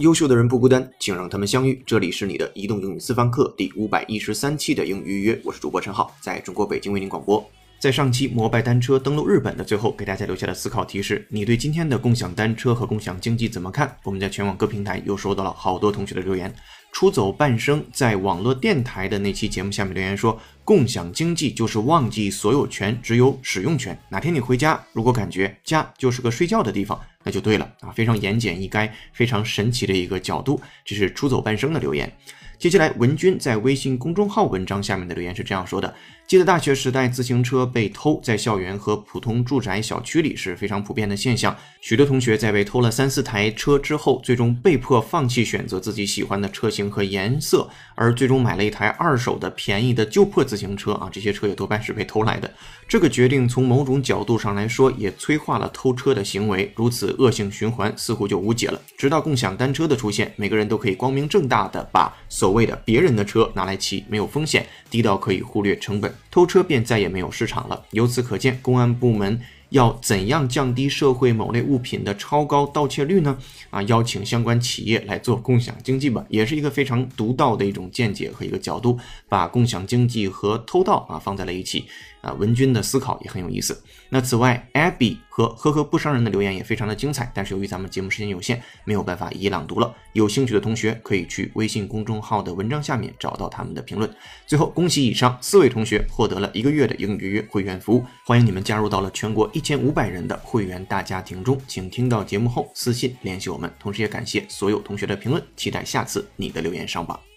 优秀的人不孤单，请让他们相遇。这里是你的移动英语私房课第五百一十三期的英语预约，我是主播陈浩，在中国北京为您广播。在上期摩拜单车登陆日本的最后，给大家留下的思考提示：你对今天的共享单车和共享经济怎么看？我们在全网各平台又收到了好多同学的留言。出走半生在网络电台的那期节目下面留言说，共享经济就是忘记所有权，只有使用权。哪天你回家，如果感觉家就是个睡觉的地方，那就对了啊！非常言简意赅，非常神奇的一个角度。这是出走半生的留言。接下来，文君在微信公众号文章下面的留言是这样说的：记得大学时代，自行车被偷，在校园和普通住宅小区里是非常普遍的现象。许多同学在被偷了三四台车之后，最终被迫放弃选择自己喜欢的车型和颜色，而最终买了一台二手的便宜的旧破自行车啊！这些车也多半是被偷来的。这个决定从某种角度上来说，也催化了偷车的行为。如此恶性循环似乎就无解了。直到共享单车的出现，每个人都可以光明正大的把所谓的别人的车拿来骑，没有风险，低到可以忽略成本，偷车便再也没有市场了。由此可见，公安部门要怎样降低社会某类物品的超高盗窃率呢？啊，邀请相关企业来做共享经济吧，也是一个非常独到的一种见解和一个角度，把共享经济和偷盗啊放在了一起。啊，文君的思考也很有意思。那此外，Abby 和呵呵不伤人的留言也非常的精彩，但是由于咱们节目时间有限，没有办法一一朗读了。有兴趣的同学可以去微信公众号的文章下面找到他们的评论。最后，恭喜以上四位同学获得了一个月的英语约会员服务，欢迎你们加入到了全国一千五百人的会员大家庭中。请听到节目后私信联系我们，同时也感谢所有同学的评论，期待下次你的留言上榜。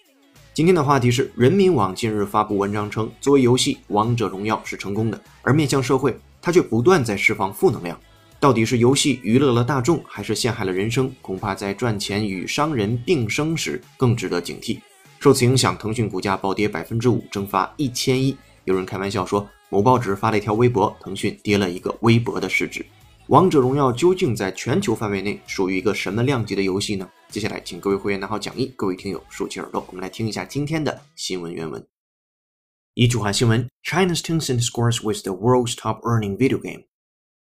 今天的话题是，人民网近日发布文章称，作为游戏《王者荣耀》是成功的，而面向社会，它却不断在释放负能量。到底是游戏娱乐了大众，还是陷害了人生？恐怕在赚钱与伤人并生时，更值得警惕。受此影响，腾讯股价暴跌百分之五，蒸发一千亿。有人开玩笑说，某报纸发了一条微博，腾讯跌了一个微博的市值。王者荣耀究竟在全球范围内属于一个什么量级的游戏呢？接下来，请各位会员拿好讲义，各位听友竖起耳朵，我们来听一下今天的新闻原文。一句话新闻：China's Tencent scores with the world's top-earning video game.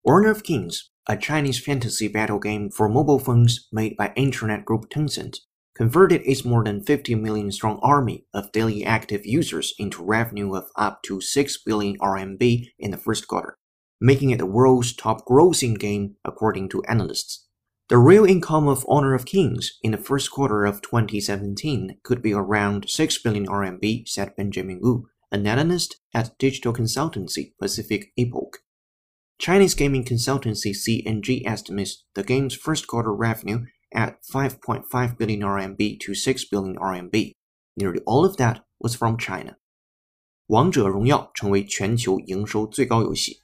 Honor of Kings, a Chinese fantasy battle game for mobile phones made by internet group Tencent, converted its more than 50 million strong army of daily active users into revenue of up to 6 billion RMB in the first quarter making it the world's top grossing game according to analysts. The real income of Honor of Kings in the first quarter of 2017 could be around 6 billion RMB, said Benjamin Wu, an analyst at digital consultancy Pacific Epoch. Chinese gaming consultancy CNG estimates the game's first quarter revenue at 5.5 billion RMB to 6 billion RMB. Nearly all of that was from China. 王者荣耀成为全球营收最高游戏。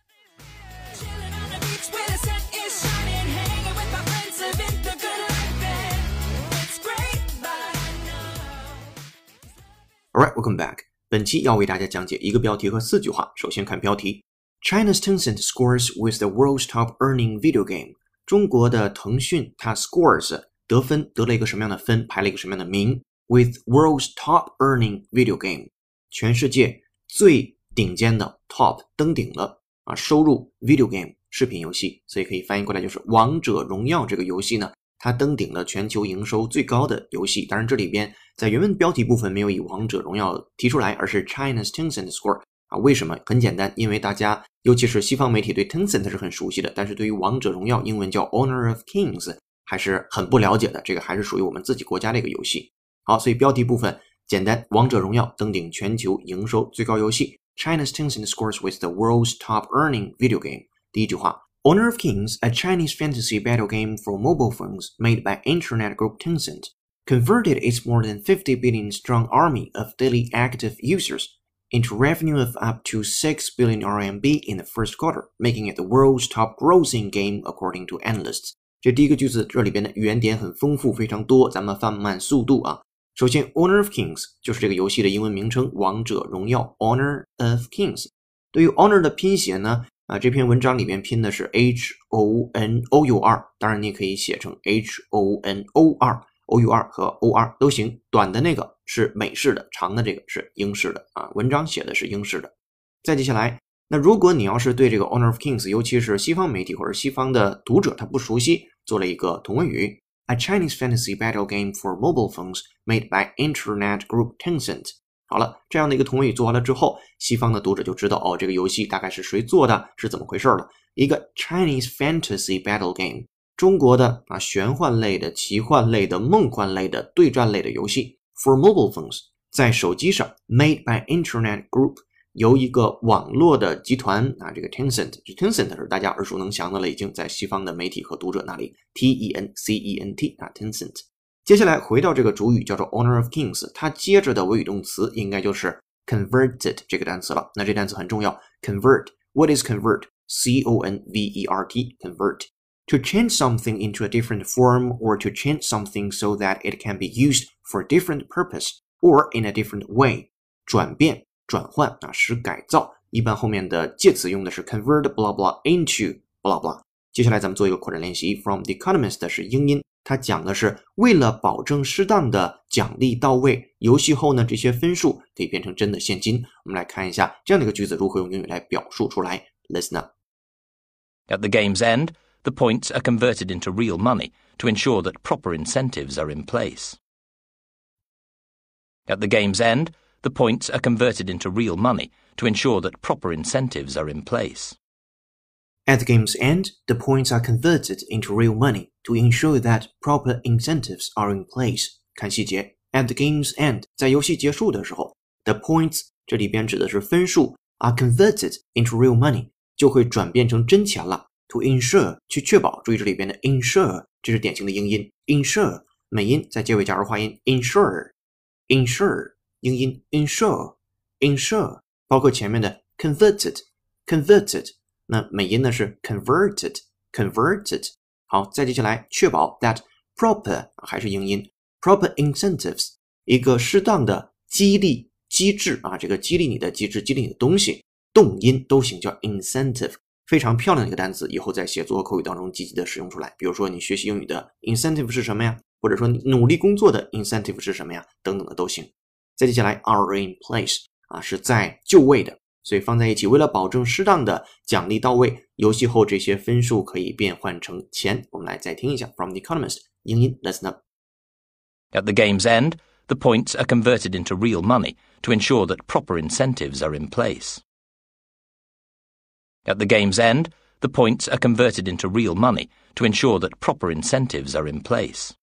All right, welcome back. 本期要为大家讲解一个标题和四句话。首先看标题：China's Tencent scores with the world's top earning video game。中国的腾讯它 scores 得分得了一个什么样的分，排了一个什么样的名？With world's top earning video game，全世界最顶尖的 top 登顶了啊，收入 video game 视频游戏，所以可以翻译过来就是《王者荣耀》这个游戏呢，它登顶了全球营收最高的游戏。当然，这里边在原文标题部分没有以《王者荣耀》提出来，而是 China's Tencent score 啊。为什么？很简单，因为大家尤其是西方媒体对 Tencent 是很熟悉的，但是对于《王者荣耀》英文叫 Honor of Kings 还是很不了解的。这个还是属于我们自己国家的一个游戏。好，所以标题部分简单，《王者荣耀》登顶全球营收最高游戏。China's Tencent scores with the world's top earning video game。第一句话 ，Honor of Kings, a Chinese fantasy battle game for mobile phones made by internet group Tencent, converted its more than 50 billion strong army of daily active users into revenue of up to 6 billion RMB in the first quarter, making it the world's top grossing game according to analysts. 这第一个句子，这里边的语言点很丰富，非常多，咱们放慢速度啊。首先，Honor of Kings 就是这个游戏的英文名称《王者荣耀》（Honor of Kings）。对于 Honor 的拼写呢， 啊，这篇文章里面拼的是 H O N O U R，当然你也可以写成 H O N O R，O U R 和 O R 都行。短的那个是美式的，长的这个是英式的啊。文章写的是英式的。再接下来，那如果你要是对这个 Honor of Kings，尤其是西方媒体或者西方的读者他不熟悉，做了一个同位语，A Chinese fantasy battle game for mobile phones made by Internet Group Tencent。好了，这样的一个同位语做完了之后，西方的读者就知道哦，这个游戏大概是谁做的，是怎么回事了。一个 Chinese fantasy battle game，中国的啊玄幻类的、奇幻类的、梦幻类的对战类的游戏，for mobile phones，在手机上，made by Internet Group，由一个网络的集团啊，这个 Tencent，Tencent 是大家耳熟能详的了，已经在西方的媒体和读者那里，T E N C E N T 啊，Tencent。接下来回到这个主语叫做 Honor of Kings，它接着的谓语动词应该就是 converted 这个单词了。那这单词很重要，convert。What is convert? C O N V E R T. Convert. To change something into a different form or to change something so that it can be used for a different purpose or in a different way. 转变、转换啊，使改造。一般后面的介词用的是 convert blah blah into blah blah。接下来咱们做一个扩展练习。From The Economist 是英音。 它讲的是为了保证适当的奖励到位，游戏后呢这些分数可以变成真的现金。我们来看一下这样的一个句子如何用英语来表述出来。Listen up. At the game's end, the points are converted into real money to ensure that proper incentives are in place. At the game's end, the points are converted into real money to ensure that proper incentives are in place. At the game's end, the points are converted into real money to ensure that proper incentives are in place. 看细节，at the game's end，在游戏结束的时候，the points 这里边指的是分数，are converted into real money 就会转变成真钱了。To ensure 去确保，注意这里边的 ensure 这是典型的英音，ensure 美音在结尾加儿化音，ensure，ensure 英音，ensure，ensure 包括前面的 converted，converted。 那美音呢是 converted，converted。好，再接下来确保 that proper 还是英音 proper incentives 一个适当的激励机制啊，这个激励你的机制，激励你的东西，动音都行，叫 incentive，非常漂亮的一个单词，以后在写作和口语当中积极的使用出来。比如说你学习英语的 incentive 是什么呀？或者说努力工作的 incentive 是什么呀？等等的都行。再接下来 are in place 啊，是在就位的。所以放在一起，为了保证适当的奖励到位，游戏后这些分数可以变换成钱。我们来再听一下《From the Economist》英音，Listen up. At the game's end, the points are converted into real money to ensure that proper incentives are in place. At the game's end, the points are converted into real money to ensure that proper incentives are in place.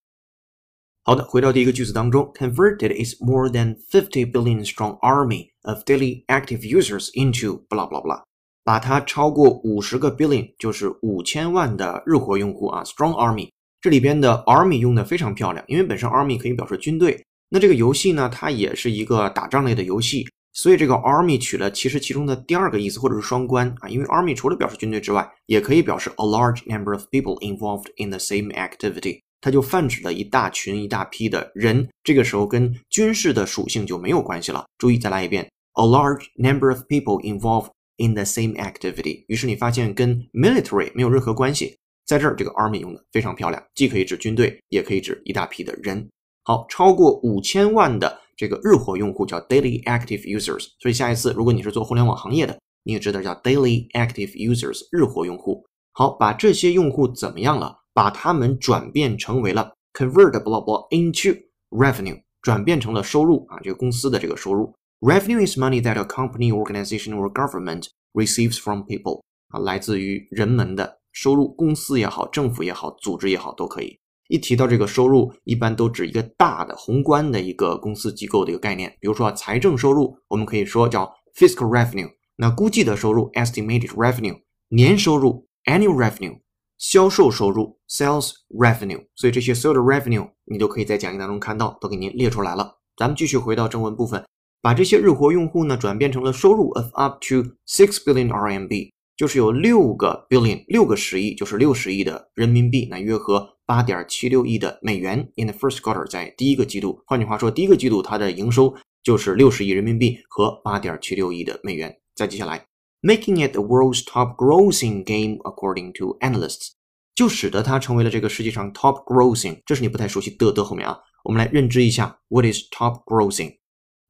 好的，回到第一个句子当中，converted is more than fifty billion strong army of daily active users into blah blah blah，把它超过五十个 billion，就是五千万的日活用户啊，strong army。这里边的 army 用的非常漂亮，因为本身 army 可以表示军队。那这个游戏呢，它也是一个打仗类的游戏，所以这个 army 取了其实其中的第二个意思，或者是双关啊。因为 army 除了表示军队之外，也可以表示 a large number of people involved in the same activity。它就泛指了一大群、一大批的人，这个时候跟军事的属性就没有关系了。注意，再来一遍，a large number of people involved in the same activity。于是你发现跟 military 没有任何关系，在这儿这个 army 用的非常漂亮，既可以指军队，也可以指一大批的人。好，超过五千万的这个日活用户叫 daily active users。所以下一次如果你是做互联网行业的，你也知道叫 daily active users 日活用户。好，把这些用户怎么样了？把它们转变成为了 convert blah blah into revenue，转变成了收入啊，这个公司的这个收入。Revenue is money that a company, organization or government receives from people 啊，来自于人们的收入，公司也好，政府也好，组织也好都可以。一提到这个收入，一般都指一个大的宏观的一个公司机构的一个概念。比如说财政收入，我们可以说叫 fiscal revenue。那估计的收入 estimated revenue，年收入 annual revenue。销售收入 sales revenue，所以这些所有的 revenue 你都可以在讲义当中看到，都给您列出来了。咱们继续回到正文部分，把这些日活用户呢转变成了收入 of up to six billion RMB，就是有六个 billion，六个十亿，就是六十亿的人民币，那约合八点七六亿的美元。In the first quarter，在第一个季度，换句话说，第一个季度它的营收就是六十亿人民币和八点七六亿的美元。再接下来。making it the world's top grossing game according to analysts，就使得它成为了这个世界上 top grossing。这是你不太熟悉的的后面啊，我们来认知一下 what is top grossing。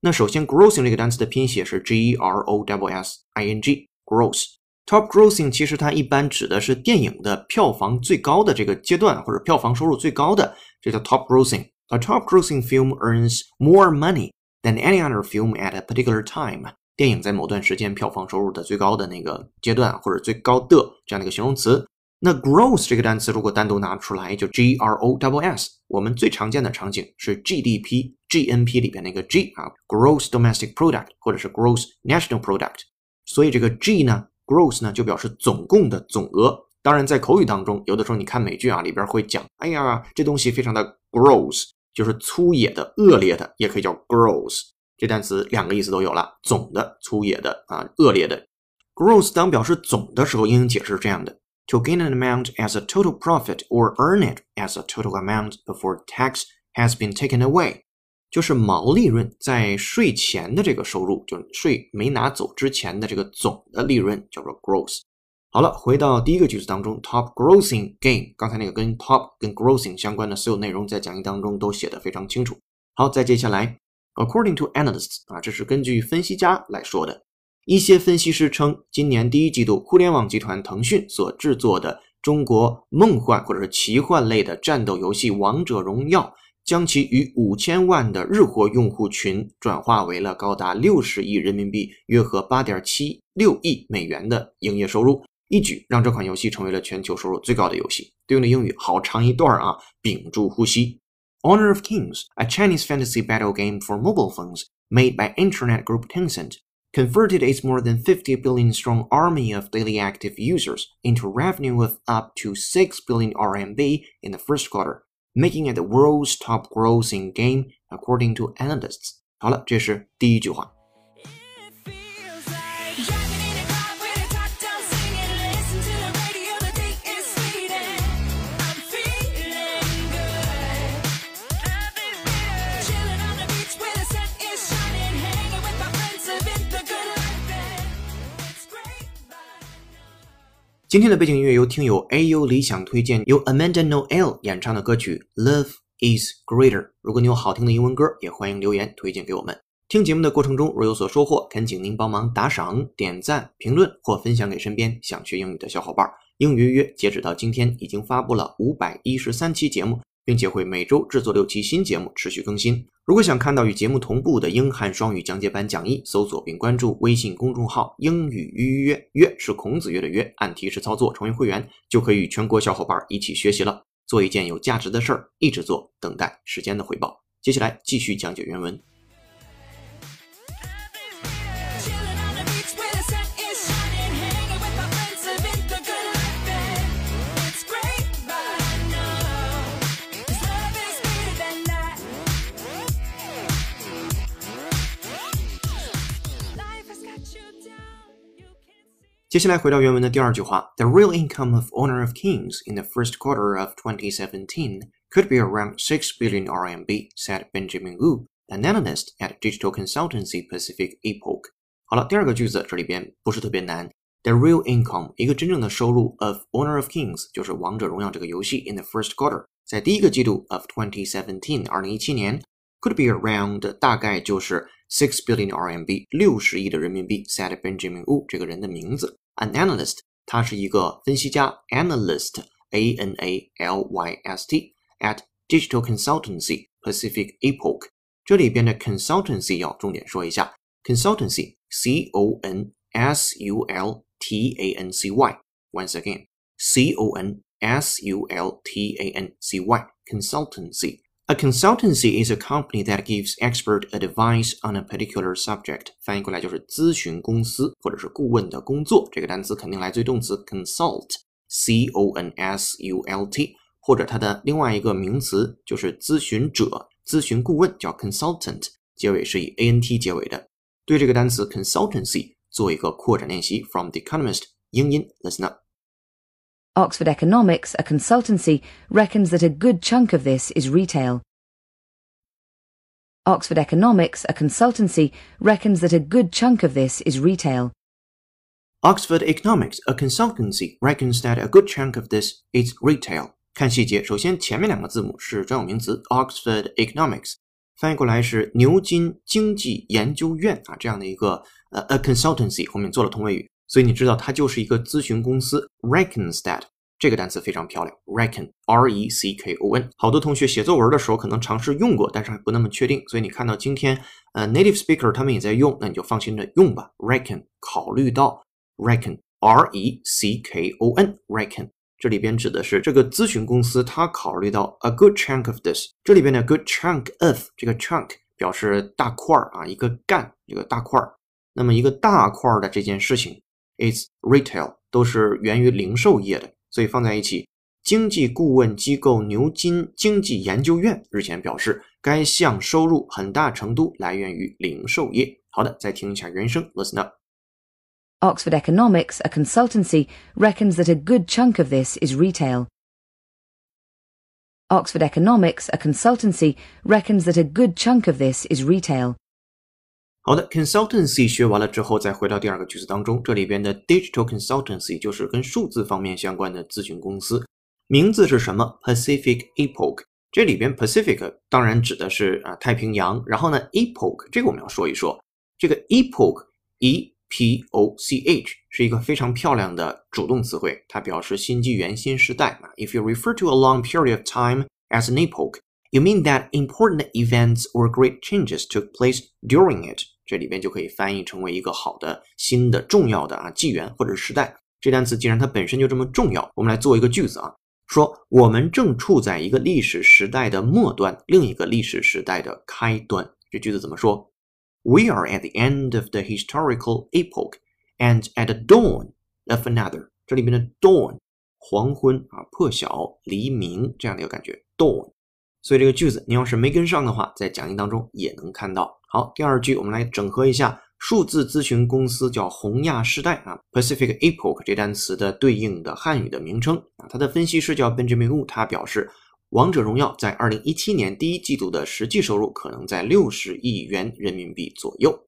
那首先，grossing 这个单词的拼写是 g e r o s s i n g，gross。Top grossing 其实它一般指的是电影的票房最高的这个阶段，或者票房收入最高的，这叫 top grossing。A top grossing film earns more money than any other film at a particular time。 电影在某段时间票房收入的最高的那个阶段，或者最高的这样的一个形容词。那 gross 这个单词如果单独拿出来，就 g r o w s。我们最常见的场景是 GDP、GNP 里边那个 G 啊，gross domestic product 或者是 gross national product。所以这个 G 呢，gross 呢就表示总共的总额。当然，在口语当中，有的时候你看美剧啊，里边会讲，哎呀，这东西非常的 gross，就是粗野的、恶劣的，也可以叫 gross。这单词两个意思都有了，总的、粗野的啊、恶劣的。gross 当表示总的时候，英英解释是这样的：to gain an amount as a total profit or earn it as a total amount before tax has been taken away，就是毛利润在税前的这个收入，就是税没拿走之前的这个总的利润，叫做 gross。好了，回到第一个句子当中，top grossing game，刚才那个跟 top 跟 grossing 相关的所有内容在讲义当中都写的非常清楚。好，再接下来。According to analysts，啊，这是根据分析家来说的。一些分析师称，今年第一季度，互联网集团腾讯所制作的中国梦幻或者是奇幻类的战斗游戏《王者荣耀》，将其逾五千万的日活用户群转化为了高达六十亿人民币，约合八点七六亿美元的营业收入，一举让这款游戏成为了全球收入最高的游戏。对应的英语好长一段啊，屏住呼吸。Honor of Kings, a Chinese fantasy battle game for mobile phones made by internet group Tencent, converted its more than 50 billion strong army of daily active users into revenue of up to 6 billion RMB in the first quarter, making it the world's top grossing game according to analysts. 好了，这是第一句话。 今天的背景音乐由听友 AU 理想推荐，由 Amanda Noel 演唱的歌曲《Love Is Greater》。如果你有好听的英文歌，也欢迎留言推荐给我们。听节目的过程中，若有所收获，恳请您帮忙打赏、点赞、评论或分享给身边想学英语的小伙伴。英语约截止到今天，已经发布了五百一十三期节目。并且会每周制作六期新节目，持续更新。如果想看到与节目同步的英汉双语讲解版讲义，搜索并关注微信公众号“英语预约”，约是孔子约的约，按提示操作成为会员，就可以与全国小伙伴一起学习了。做一件有价值的事儿，一直做，等待时间的回报。接下来继续讲解原文。接下来回到原文的第二句话，The real income of Honor of Kings in the first quarter of 2017 could be around 6 billion RMB, said Benjamin Wu, an analyst at digital consultancy Pacific Epoch. 好了，第二个句子这里边不是特别难。The real income，一个真正的收入 of Honor of Kings，就是王者荣耀这个游戏 in the first quarter，在第一个季度 of 2017，二零一七年 could be around 大概就是 six billion RMB，六十亿的人民币。said Benjamin Wu 这个人的名字。 An analyst，他是一个分析家，analyst，a n a l y s t，at digital consultancy Pacific Epoch。这里边的 consultancy 要重点说一下，consultancy，c o n s u l t a n c y。Once again，c o n s u l t a n c y，consultancy。 A consultancy is a company that gives expert advice on a particular subject。翻译过来就是咨询公司或者是顾问的工作。这个单词肯定来自于动词 consult，c o n s u l t，或者它的另外一个名词就是咨询者、咨询顾问，叫 consultant，结尾是以 a n t 结尾的。对这个单词 consultancy 做一个扩展练习，from The Economist 英音，listen up。 Oxford Economics, a consultancy, reckons that a good chunk of this is retail. Oxford Economics, a consultancy, reckons that a good chunk of this is retail. Oxford Economics, a consultancy, reckons that a good chunk of this is retail. 看细节，首先前面两个字母是专有名词 Oxford Economics， 翻译过来是牛津经济研究院啊这样的一个呃 a consultancy 后面做了同位语， 所以你知道它就是一个咨询公司。Reckonstead 这个单词非常漂亮，reckon r e c k o n，好多同学写作文的时候可能尝试用过，但是还不那么确定，所以你看到今天呃 native speaker 他们也在用，那你就放心的用吧。Reckon 考虑到 reckon r e c k o n reckon。这里边指的是这个咨询公司，它考虑到 a good chunk of this。这里边的 good chunk of 这个 chunk 表示大块儿啊，一个干，一个大块儿。那么一个大块儿的这件事情，is retail 都是源于零售业的，所以放在一起。经济顾问机构牛津经济研究院日前表示，该项收入很大程度来源于零售业。好的，再听一下原声，listen up。Oxford Economics, a consultancy, reckons that a good chunk of this is retail. Oxford Economics, a consultancy, reckons that a good chunk of this is retail. 好的，consultancy 学完了之后，再回到第二个句子当中，这里边的 digital consultancy 就是跟数字方面相关的咨询公司，名字是什么？Pacific Epoch。这里边 Pacific 当然指的是啊太平洋，然后呢 Epoch 这个我们要说一说，这个 Epoch e P O C H 是一个非常漂亮的主动词汇，它表示新纪元、新时代嘛。If you refer to a long period of time as an epoch, you mean that important events or great changes took place during it。 这里边就可以翻译成为一个好的、新的、重要的啊纪元或者时代。这单词既然它本身就这么重要，我们来做一个句子啊，说我们正处在一个历史时代的末端，另一个历史时代的开端。这句子怎么说？We are at the end of the historical epoch and at the dawn of another。这里面的 dawn 黄昏啊，破晓、黎明这样的一个感觉。dawn，所以这个句子你要是没跟上的话，在讲义当中也能看到。好，第二句我们来整合一下，数字咨询公司叫宏亚世代啊，Pacific Epoch 这单词的对应的汉语的名称啊，它的分析师叫 Benjamin Wu，他表示。王者荣耀在二零一七年第一季度的实际收入可能在六十亿元人民币左右。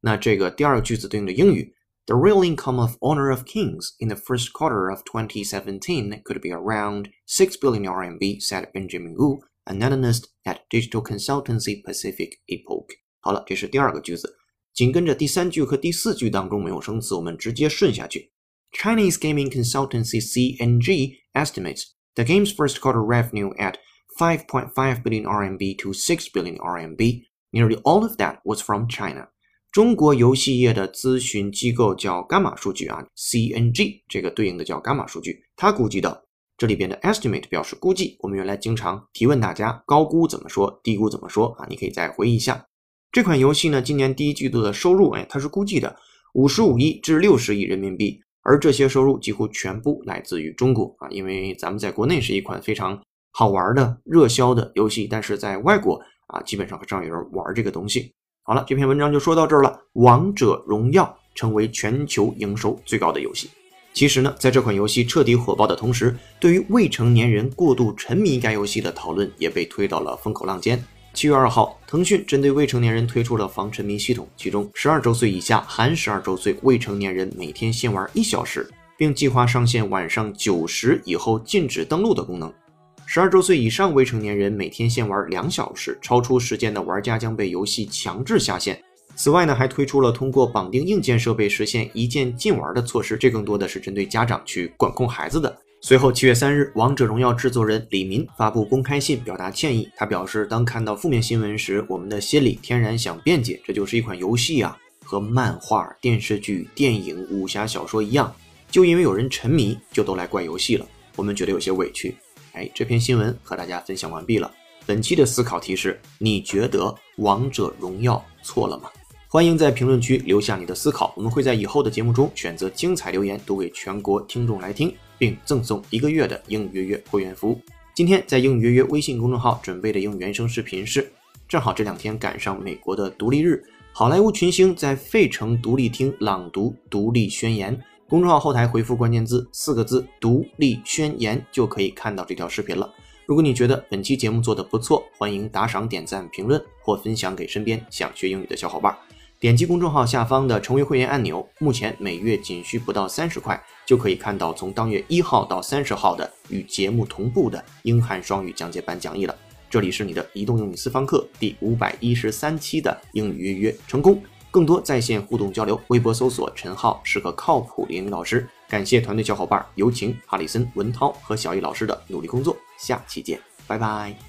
那这个第二个句子对应的英语，The real income of Honor of Kings in the first quarter of 2017 could be around six billion RMB, said Benjamin Wu, an analyst at digital consultancy Pacific Epoch。好了，这是第二个句子。紧跟着第三句和第四句当中没有生词，我们直接顺下去。Chinese gaming consultancy CNG estimates the game's first quarter revenue at 5.5 billion RMB to 6 billion RMB. Nearly all of that was from China. 中国游戏业的咨询机构叫伽马数据啊，CNG 这个对应的叫伽马数据，它估计的 这里边的 estimate 表示估计。我们原来经常提问大家，高估怎么说，低估怎么说啊？你可以再回忆一下。这款游戏呢，今年第一季度的收入，哎，它是估计的五十五亿至六十亿人民币。而这些收入几乎全部来自于中国啊，因为咱们在国内是一款非常好玩的热销的游戏，但是在外国啊，基本上很少有人玩这个东西。好了，这篇文章就说到这儿了。王者荣耀成为全球营收最高的游戏。其实呢，在这款游戏彻底火爆的同时，对于未成年人过度沉迷该游戏的讨论也被推到了风口浪尖。七月二号，腾讯针对未成年人推出了防沉迷系统，其中十二周岁以下含十二周岁未成年人每天限玩一小时，并计划上线晚上九时以后禁止登录的功能。十二周岁以上未成年人每天限玩两小时，超出时间的玩家将被游戏强制下线。此外呢，还推出了通过绑定硬件设备实现一键禁玩的措施，这更多的是针对家长去管控孩子的。随后，七月三日，王者荣耀制作人李民发布公开信表达歉意。他表示，当看到负面新闻时，我们的心里天然想辩解，这就是一款游戏啊，和漫画、电视剧、电影、武侠小说一样，就因为有人沉迷，就都来怪游戏了。我们觉得有些委屈。哎，这篇新闻和大家分享完毕了。本期的思考题是：你觉得王者荣耀错了吗？欢迎在评论区留下你的思考，我们会在以后的节目中选择精彩留言读给全国听众来听。并赠送一个月的英语约约会员服务。今天在英语约约微信公众号准备的英语原声视频是，正好这两天赶上美国的独立日，好莱坞群星在费城独立厅朗读独立宣言。公众号后台回复关键字四个字“独立宣言”就可以看到这条视频了。如果你觉得本期节目做得不错，欢迎打赏、点赞、评论或分享给身边想学英语的小伙伴。点击公众号下方的成为会员按钮，目前每月仅需不到三十块，就可以看到从当月一号到三十号的与节目同步的英汉双语讲解版讲义了。这里是你的移动英语私房课第五百一十三期的英语预约成功。更多在线互动交流，微博搜索“陈浩是个靠谱的英语老师”。感谢团队小伙伴有请、哈里森、文涛和小易老师的努力工作。下期见，拜拜。